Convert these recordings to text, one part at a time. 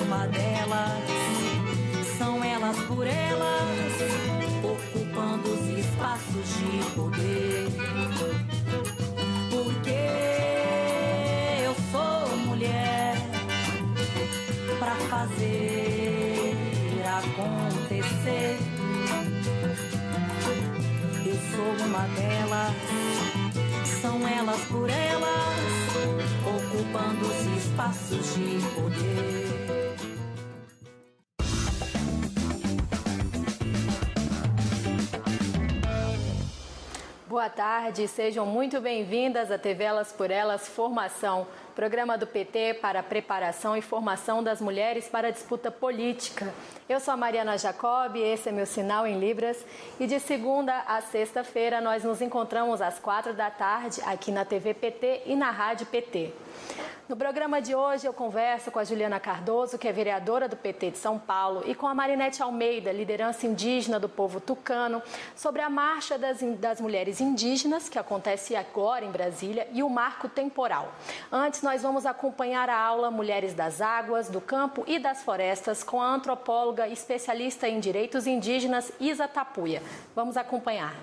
Uma delas, são elas por elas, ocupando os espaços de poder. Porque eu sou mulher pra fazer acontecer. Eu sou uma delas, são elas por elas, ocupando os espaços de poder. Boa tarde, sejam muito bem-vindas à TV Elas por Elas Formação, programa do PT para a preparação e formação das mulheres para a disputa política. Eu sou a Mariana Jacob, esse é meu sinal em Libras, e de segunda a sexta-feira nós nos encontramos às quatro da tarde aqui na TV PT e na Rádio PT. No programa de hoje eu converso com a Juliana Cardoso, que é vereadora do PT de São Paulo, e com a Marinete Almeida, liderança indígena do povo tucano, sobre a Marcha das, das Mulheres Indígenas, que acontece agora em Brasília, e o marco temporal. Antes, nós vamos acompanhar a aula Mulheres das Águas, do Campo e das Florestas com a antropóloga especialista em direitos indígenas Isa Tapuia. Vamos acompanhar.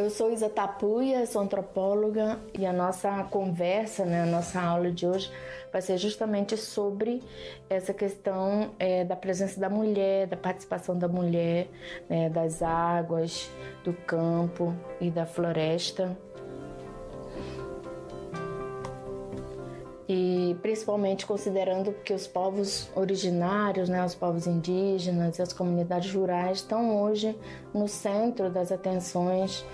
Eu sou Isa Tapuia, sou antropóloga e a nossa conversa, né, a nossa aula de hoje vai ser justamente sobre essa questão é, da presença da mulher, da participação da mulher, né, das águas, do campo e da floresta. E principalmente considerando que os povos originários, né, os povos indígenas e as comunidades rurais estão hoje no centro das atenções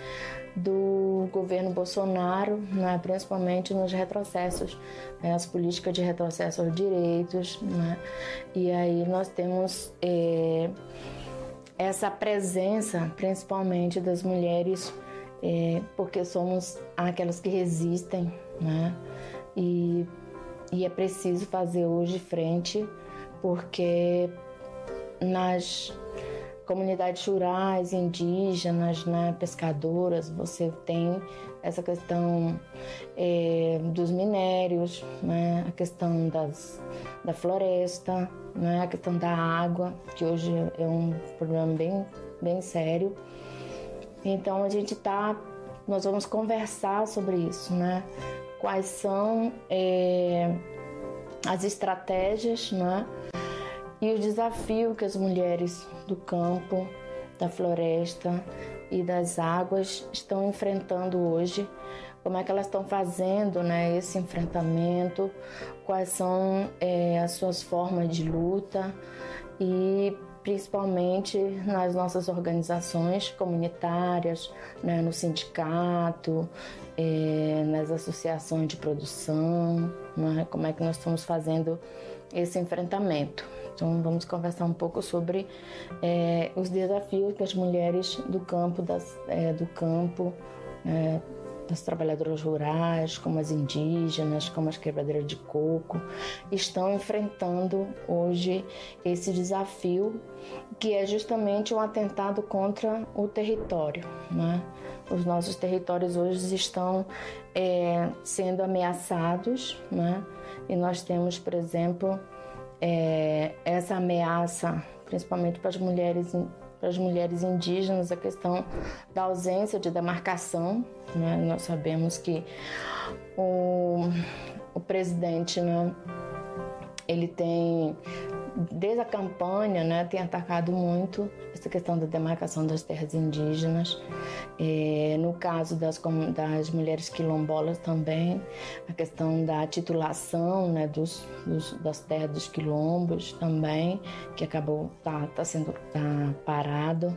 do governo Bolsonaro, né, principalmente nos retrocessos, né, as políticas de retrocesso aos direitos, né, e aí nós temos é, essa presença, principalmente das mulheres, é, porque somos aquelas que resistem, né, e e é preciso fazer hoje frente, porque nas comunidades rurais, indígenas, né, pescadoras, você tem essa questão é, dos minérios, né, a questão das, da floresta, né, a questão da água, que hoje é um problema bem, bem sério. Então a gente tá, nós vamos conversar sobre isso, né? Quais são é, as estratégias né, e o desafio que as mulheres do campo, da floresta e das águas estão enfrentando hoje, como é que elas estão fazendo né, esse enfrentamento, quais são é, as suas formas de luta? E principalmente nas nossas organizações comunitárias, né, no sindicato, é, nas associações de produção, né, como é que nós estamos fazendo esse enfrentamento. Então vamos conversar um pouco sobre é, os desafios que as mulheres do campo, das, é, do campo é, das trabalhadoras rurais, como as indígenas, como as quebradeiras de coco, estão enfrentando hoje esse desafio que é justamente um atentado contra o território. Né? Os nossos territórios hoje estão é, sendo ameaçados né? e nós temos, por exemplo, é, essa ameaça principalmente para as mulheres para as mulheres indígenas a questão da ausência de demarcação. Né? Nós sabemos que o, o presidente né, ele tem desde a campanha, né, tem atacado muito essa questão da demarcação das terras indígenas. É, no caso das, das mulheres quilombolas também, a questão da titulação né, dos, dos, das terras dos quilombos também, que acabou tá, tá sendo tá parado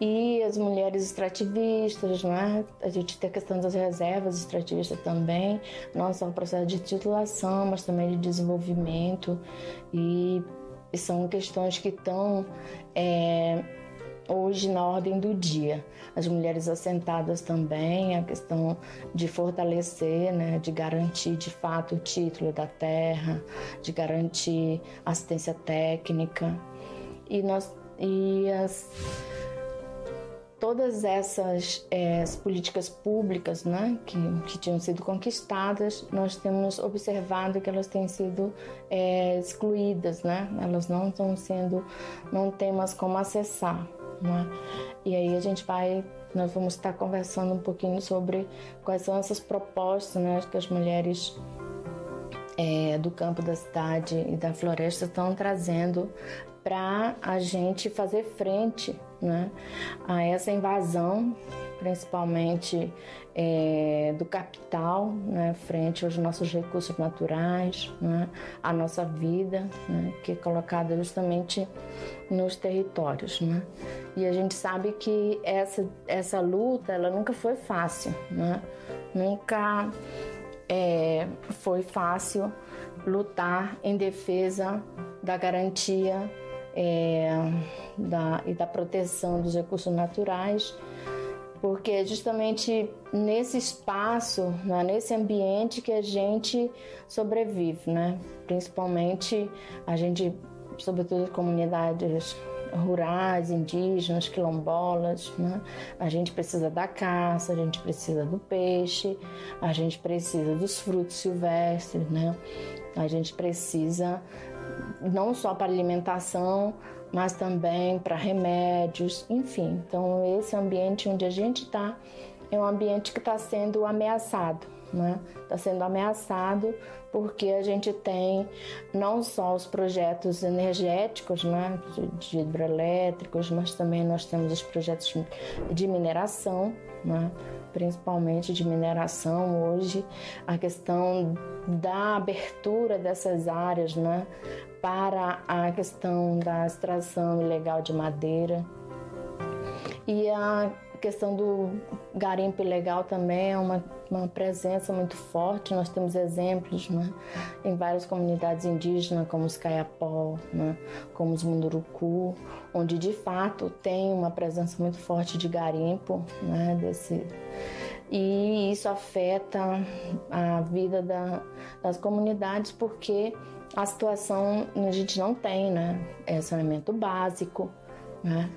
e as mulheres extrativistas, né? A gente tem a questão das reservas extrativistas também, não só o processo de titulação, mas também de desenvolvimento e, são questões que estão é, hoje na ordem do dia. As mulheres assentadas também, a questão de fortalecer, né, de garantir de fato o título da terra, de garantir assistência técnica e nós e as todas essas é, políticas públicas né, que, que tinham sido conquistadas, nós temos observado que elas têm sido é, excluídas, né? elas não estão sendo, não temos como acessar. Né? E aí a gente vai, nós vamos estar conversando um pouquinho sobre quais são essas propostas né, que as mulheres é, do campo da cidade e da floresta estão trazendo para a gente fazer frente né, a essa invasão, principalmente é, do capital, né, frente aos nossos recursos naturais, né, a nossa vida, né, que é colocada justamente nos territórios. Né? E a gente sabe que essa, essa luta ela nunca foi fácil, né? nunca é, foi fácil lutar em defesa da garantia é, da, e da proteção dos recursos naturais, porque é justamente nesse espaço, né, nesse ambiente que a gente sobrevive, né? Principalmente a gente, sobretudo comunidades rurais, indígenas, quilombolas, né? A gente precisa da caça, a gente precisa do peixe, a gente precisa dos frutos silvestres, né? A gente precisa não só para alimentação, mas também para remédios, enfim. Então, esse ambiente onde a gente está é um ambiente que está sendo ameaçado, né? Está sendo ameaçado porque a gente tem não só os projetos energéticos, né, de, de hidrelétricos, mas também nós temos os projetos de mineração, né? principalmente de mineração hoje, a questão da abertura dessas áreas né, para a questão da extração ilegal de madeira. E a questão do garimpo ilegal também é uma, uma presença muito forte. Nós temos exemplos né, em várias comunidades indígenas, como os Caiapó, né, como os Munduruku, onde de fato tem uma presença muito forte de garimpo né, desse, e isso afeta a vida da, das comunidades porque a situação a gente não tem, né? É saneamento básico, né?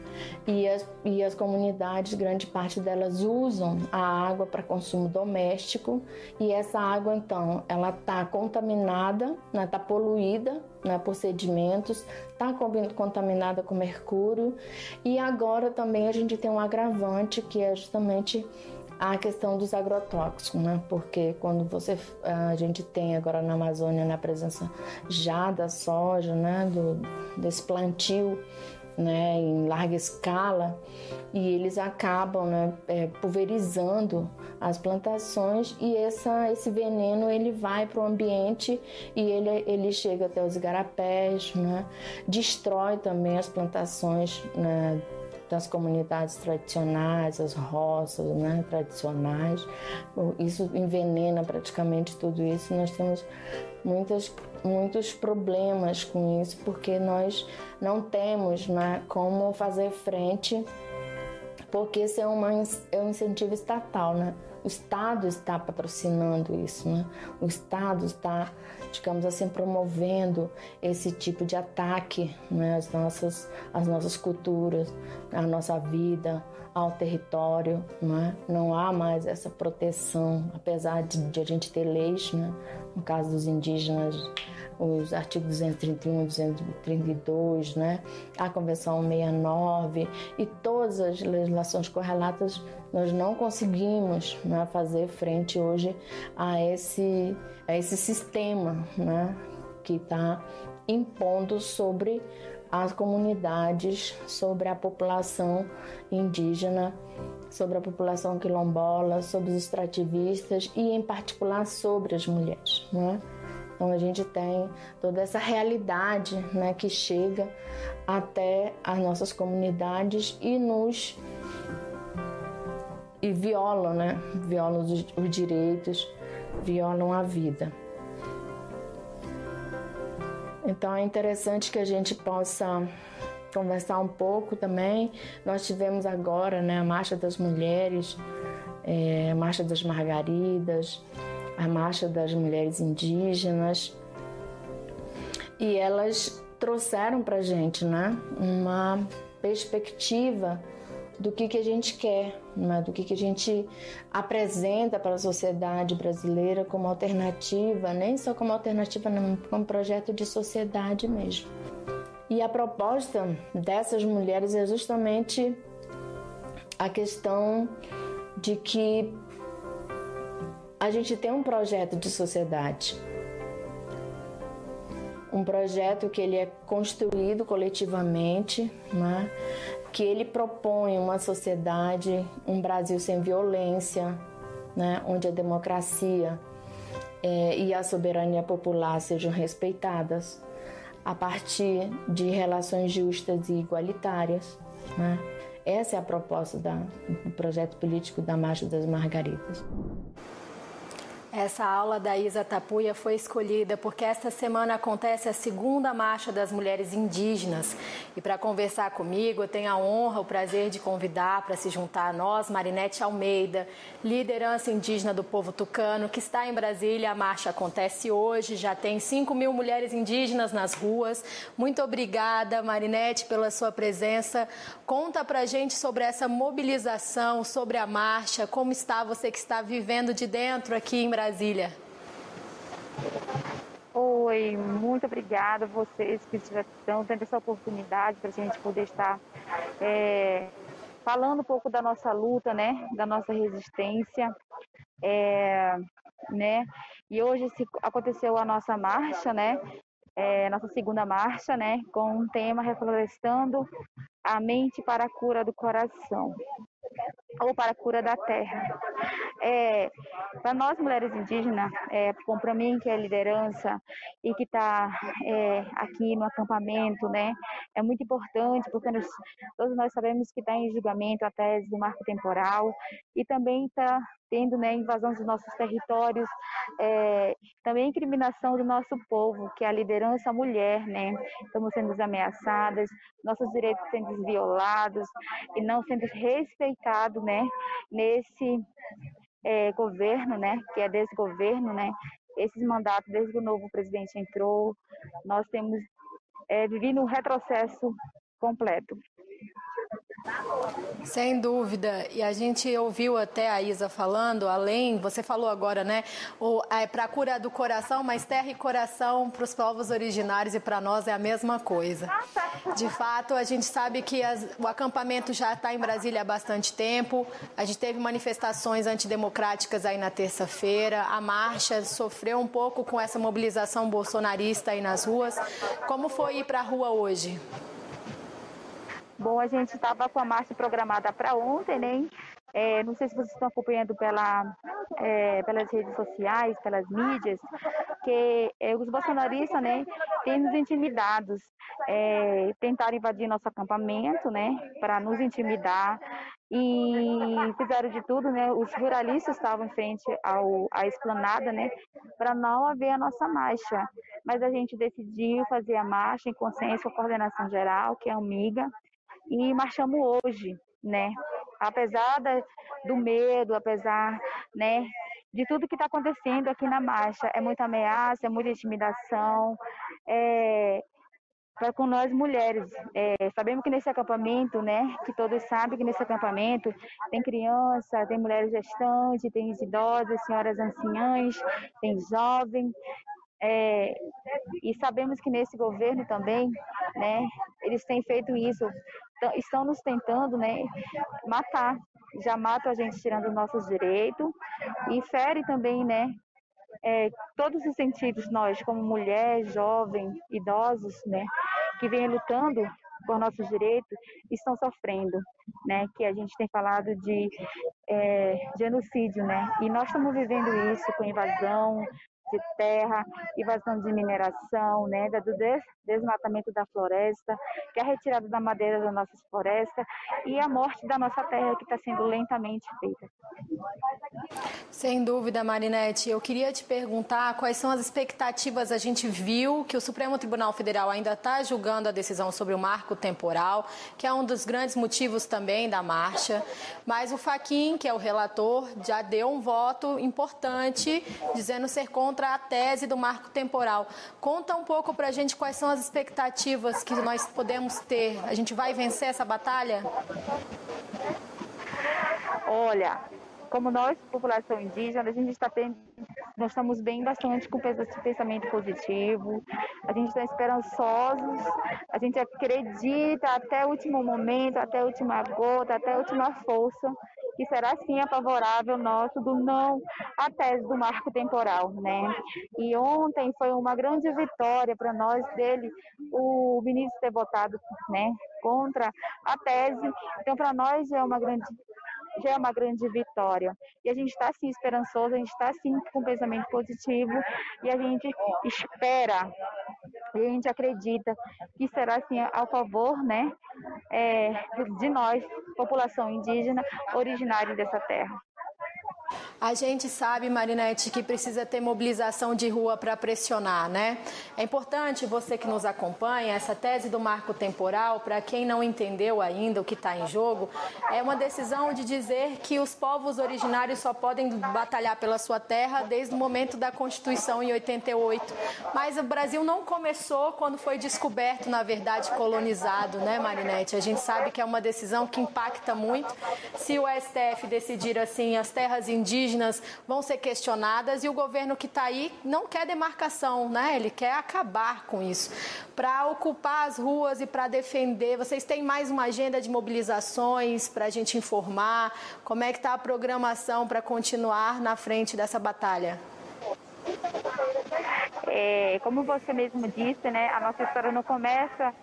E, as, e as comunidades, grande parte delas usam a água para consumo doméstico e essa água, então, ela está contaminada, está né? Tá poluída né? por sedimentos, está contaminada com mercúrio e agora também a gente tem um agravante que é justamente a questão dos agrotóxicos, né? Porque quando você a gente tem agora na Amazônia na presença já da soja, né, do desse plantio né, em larga escala e eles acabam né, é, pulverizando as plantações e essa, esse veneno ele vai para o ambiente e ele, ele chega até os igarapés, né, destrói também as plantações né, das comunidades tradicionais, as roças né, tradicionais. Isso envenena praticamente tudo isso. Nós temos muitas, muitos problemas com isso, porque nós não temos né, como fazer frente, porque isso é, uma, é um incentivo estatal. Né? o Estado está patrocinando isso, né? O Estado está, digamos assim, promovendo esse tipo de ataque né? às, nossas, às nossas culturas, à nossa vida, ao território, né? Não há mais essa proteção, apesar de, de a gente ter leis, né? No caso dos indígenas, os artigos 231 232, né? a Convenção 69 e todas as legislações correlatas, nós não conseguimos né, fazer frente hoje a esse, a esse sistema né, que está impondo sobre as comunidades, sobre a população indígena, sobre a população quilombola, sobre os extrativistas e, em particular, sobre as mulheres. Né? Então a gente tem toda essa realidade né, que chega até as nossas comunidades e nos e violam, né? Violam os, os direitos, violam a vida. Então é interessante que a gente possa conversar um pouco também. Nós tivemos agora né, a Marcha das Mulheres, é, a Marcha das Margaridas, a Marcha das Mulheres Indígenas, e elas trouxeram para gente né, uma perspectiva do que, que a gente quer, né, do que, que a gente apresenta para a sociedade brasileira como alternativa, nem só como alternativa, como projeto de sociedade mesmo. E a proposta dessas mulheres é justamente a questão de que a gente tem um projeto de sociedade. Um projeto que ele é construído coletivamente, né? Que ele propõe uma sociedade, um Brasil sem violência, né? onde a democracia é, e a soberania popular sejam respeitadas a partir de relações justas e igualitárias. Né? Essa é a proposta da, do projeto político da Marcha das Margaridas. Essa aula da Isa Tapuia foi escolhida porque esta semana acontece a segunda Marcha das Mulheres Indígenas. E para conversar comigo, eu tenho a honra, o prazer de convidar para se juntar a nós Marinete Almeida, liderança indígena do povo tucano, que está em Brasília. A marcha acontece hoje, já tem 5 mil mulheres indígenas nas ruas. Muito obrigada, Marinete, pela sua presença. Conta para gente sobre essa mobilização, sobre a marcha, como está você que está vivendo de dentro aqui em Brasília Brasília. Oi, muito obrigada a vocês que estão tendo essa oportunidade para a gente poder estar é, falando um pouco da nossa luta, né, da nossa resistência, é, né, e hoje aconteceu a nossa marcha, né, é, nossa segunda marcha, né, com um tema reflorestando a mente para a cura do coração ou para a cura da terra. É, para nós mulheres indígenas, é, para mim que é liderança e que está é, aqui no acampamento, né, é muito importante porque nós, todos nós sabemos que está em julgamento a tese do marco temporal e também está tendo né, invasão dos nossos territórios, é, também incriminação do nosso povo, que é a liderança mulher, né? Estamos sendo ameaçadas, nossos direitos sendo violados e não sendo respeitados, né? Nesse é, governo, né? Que é desgoverno, né? Esses mandatos, desde que o novo presidente entrou, nós temos é, vivido um retrocesso completo. Sem dúvida. E a gente ouviu até a Isa falando, além, você falou agora, né? O, é para cura do coração, mas terra e coração para os povos originários e para nós é a mesma coisa. De fato, a gente sabe que as, o acampamento já está em Brasília há bastante tempo. A gente teve manifestações antidemocráticas aí na terça-feira. A marcha sofreu um pouco com essa mobilização bolsonarista aí nas ruas. Como foi ir para a rua hoje? Bom, a gente estava com a marcha programada para ontem, né? É, não sei se vocês estão acompanhando pela, é, pelas redes sociais, pelas mídias, que é, os bolsonaristas, né, têm nos intimidados, é, tentaram invadir nosso acampamento, né, para nos intimidar e fizeram de tudo, né, os ruralistas estavam em frente ao, à esplanada, né, para não haver a nossa marcha, mas a gente decidiu fazer a marcha em consenso com a coordenação geral, que é a UMIGA, e marchamos hoje, né, apesar da, do medo, apesar, né, de tudo que está acontecendo aqui na marcha. É muita ameaça, é muita intimidação, é, para com nós mulheres. É, sabemos que nesse acampamento, né, que todos sabem que nesse acampamento tem criança, tem mulheres gestantes, tem idosas, senhoras anciãs, tem jovens. É, e sabemos que nesse governo também, né, eles têm feito isso, estão nos tentando, né, matar. Já matam a gente tirando nossos direitos e fere também, né, é, todos os sentidos nós, como mulher, jovem, idosos, né, que vêm lutando por nossos direitos, estão sofrendo, né, que a gente tem falado de é, genocídio, né, e nós estamos vivendo isso com invasão, de terra, invasão de mineração, né, do desmatamento da floresta, que é a retirada da madeira das nossas florestas e a morte da nossa terra que está sendo lentamente feita. Sem dúvida, Marinete. Eu queria te perguntar quais são as expectativas. A gente viu que o Supremo Tribunal Federal ainda está julgando a decisão sobre o marco temporal, que é um dos grandes motivos também da marcha. Mas o Faquin, que é o relator, já deu um voto importante dizendo ser contra a tese do marco temporal. Conta um pouco para a gente quais são as expectativas que nós podemos ter. A gente vai vencer essa batalha? Olha, como nós, população indígena, a gente está tendo, nós estamos bem bastante com pensamento positivo, a gente está esperançosos, a gente acredita até o último momento, até a última gota, até a última força, que será sim a favorável nosso do não à tese do marco temporal, né? E ontem foi uma grande vitória para nós dele, o ministro ter votado, né, contra a tese. Então para nós é uma grande já é uma grande vitória. E a gente está assim esperançoso, a gente está assim com pensamento positivo e a gente espera e a gente acredita que será assim ao favor, né, é, de nós, população indígena originária dessa terra. A gente sabe, Marinete, que precisa ter mobilização de rua para pressionar, né? É importante você que nos acompanha, essa tese do marco temporal, para quem não entendeu ainda o que está em jogo, é uma decisão de dizer que os povos originários só podem batalhar pela sua terra desde o momento da Constituição em 88. Mas o Brasil não começou quando foi descoberto, na verdade, colonizado, né, Marinete? A gente sabe que é uma decisão que impacta muito. Se o STF decidir assim, as terras indígenas indígenas vão ser questionadas e o governo que está aí não quer demarcação, né? Ele quer acabar com isso. Para ocupar as ruas e para defender, vocês têm mais uma agenda de mobilizações para a gente informar? Como é que está a programação para continuar na frente dessa batalha? É, como você mesmo disse, né, a nossa história não começa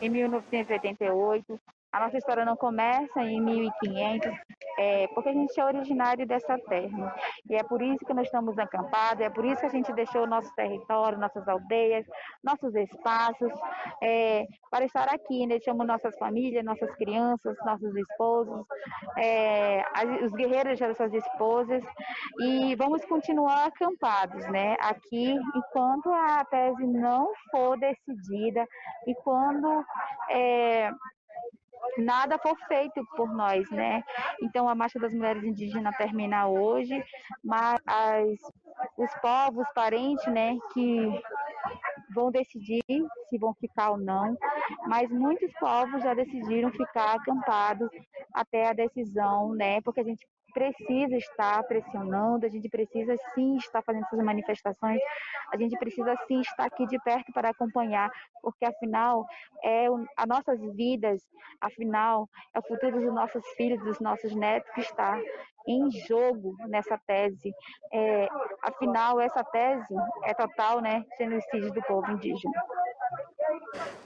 em 1988, a nossa história não começa em 1500, é, porque a gente é originário dessa terra. E é por isso que nós estamos acampados, é por isso que a gente deixou nosso território, nossas aldeias, nossos espaços, é, para estar aqui. Né? Deixamos nossas famílias, nossas crianças, nossos esposos, é, os guerreiros deixaram suas esposas, e vamos continuar acampados né? aqui enquanto a tese não for decidida e quando é, nada for feito por nós, né? Então a Marcha das Mulheres Indígenas termina hoje, mas as, os povos parentes, né, que vão decidir se vão ficar ou não, mas muitos povos já decidiram ficar acampados até a decisão, né? Porque a gente precisa estar pressionando, a gente precisa sim estar fazendo essas manifestações, a gente precisa sim estar aqui de perto para acompanhar, porque afinal é as nossas vidas, afinal é o futuro dos nossos filhos, dos nossos netos que está em jogo nessa tese. É, afinal, essa tese é total, né, genocídio do povo indígena.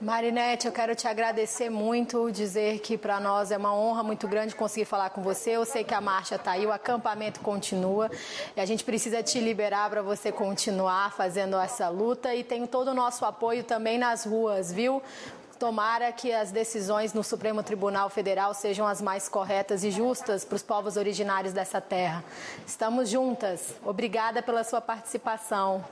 Marinete, eu quero te agradecer muito, dizer que para nós é uma honra muito grande conseguir falar com você. Eu sei que a marcha está aí, o acampamento continua e a gente precisa te liberar para você continuar fazendo essa luta e tem todo o nosso apoio também nas ruas, viu? Tomara que as decisões no Supremo Tribunal Federal sejam as mais corretas e justas para os povos originários dessa terra. Estamos juntas. Obrigada pela sua participação.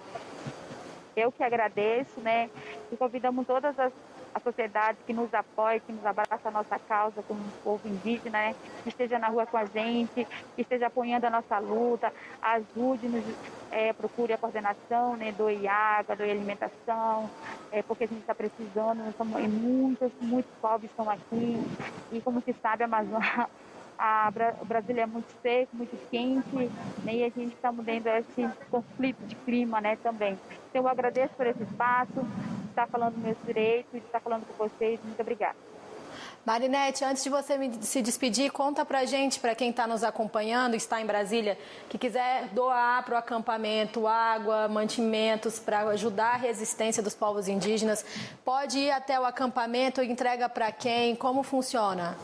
Eu que agradeço, né? E convidamos todas as a sociedade que nos apoie, que nos abraça a nossa causa como povo indígena, né? que esteja na rua com a gente, que esteja apoiando a nossa luta, ajude-nos, é, procure a coordenação, né? doe água, doe alimentação, é, porque a gente está precisando, nós somos, muitos, muitos pobres estão aqui, e como se sabe, a Amazônia a, o Brasil é muito seco, muito quente, né, e a gente está mudando esse conflito de clima né, também. Então, eu agradeço por esse espaço, estar falando dos meus direitos, de estar falando com vocês. Muito obrigada. Marinete, antes de você se despedir, conta pra gente, para quem está nos acompanhando, está em Brasília, que quiser doar para o acampamento água, mantimentos para ajudar a resistência dos povos indígenas, pode ir até o acampamento, entrega para quem, como funciona?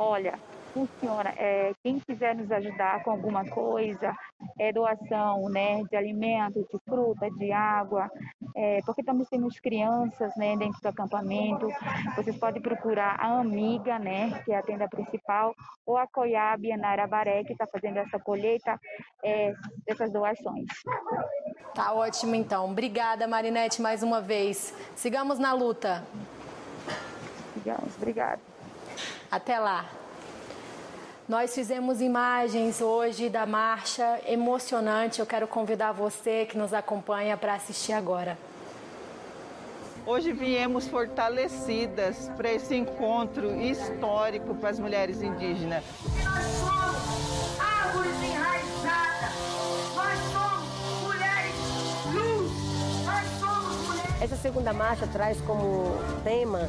olha, funciona. É, quem quiser nos ajudar com alguma coisa, é doação, né, de alimentos, de fruta, de água, é, porque também temos crianças, né, dentro do acampamento. Vocês podem procurar a Amiga, né, que é a tenda principal, ou a Coiabe Narabaré, que está fazendo essa colheita é, dessas doações. Tá ótimo, então. Obrigada, Marinete, mais uma vez. Sigamos na luta. Sigamos, obrigada. Até lá. Nós fizemos imagens hoje da marcha emocionante. Eu quero convidar você que nos acompanha para assistir agora. Hoje viemos fortalecidas para esse encontro histórico para as mulheres indígenas. Essa segunda marcha traz como tema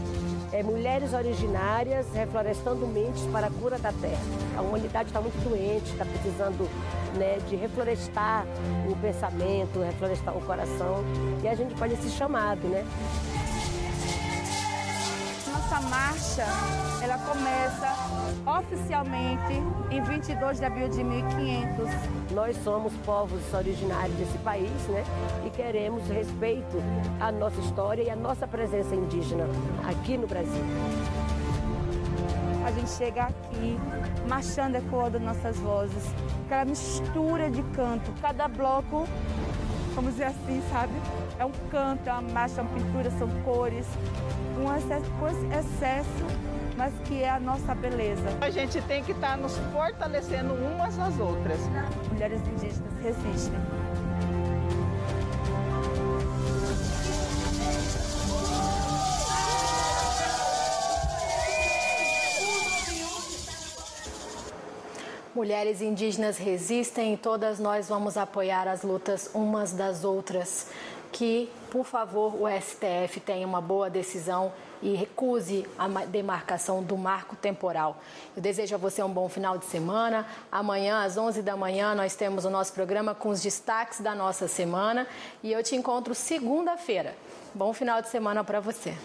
é, mulheres originárias reflorestando mentes para a cura da terra. A humanidade está muito doente, está precisando né, de reflorestar o pensamento, reflorestar o coração. E a gente faz esse chamado, né? Nossa marcha, ela começa oficialmente em 22 de abril de 1500. Nós somos povos originários desse país, né? E queremos respeito à nossa história e à nossa presença indígena aqui no Brasil. A gente chega aqui marchando ecoando nossas vozes, aquela mistura de canto, cada bloco, vamos dizer assim, sabe? É um canto, é uma marcha, é uma pintura, são cores, um excesso, excesso mas que é a nossa beleza. A gente tem que estar tá nos fortalecendo umas às outras. Mulheres indígenas resistem. Mulheres indígenas resistem e todas nós vamos apoiar as lutas umas das outras. Que, por favor, o STF tenha uma boa decisão e recuse a demarcação do marco temporal. Eu desejo a você um bom final de semana. Amanhã, às 11 da manhã, nós temos o nosso programa com os destaques da nossa semana e eu te encontro segunda-feira. Bom final de semana para você.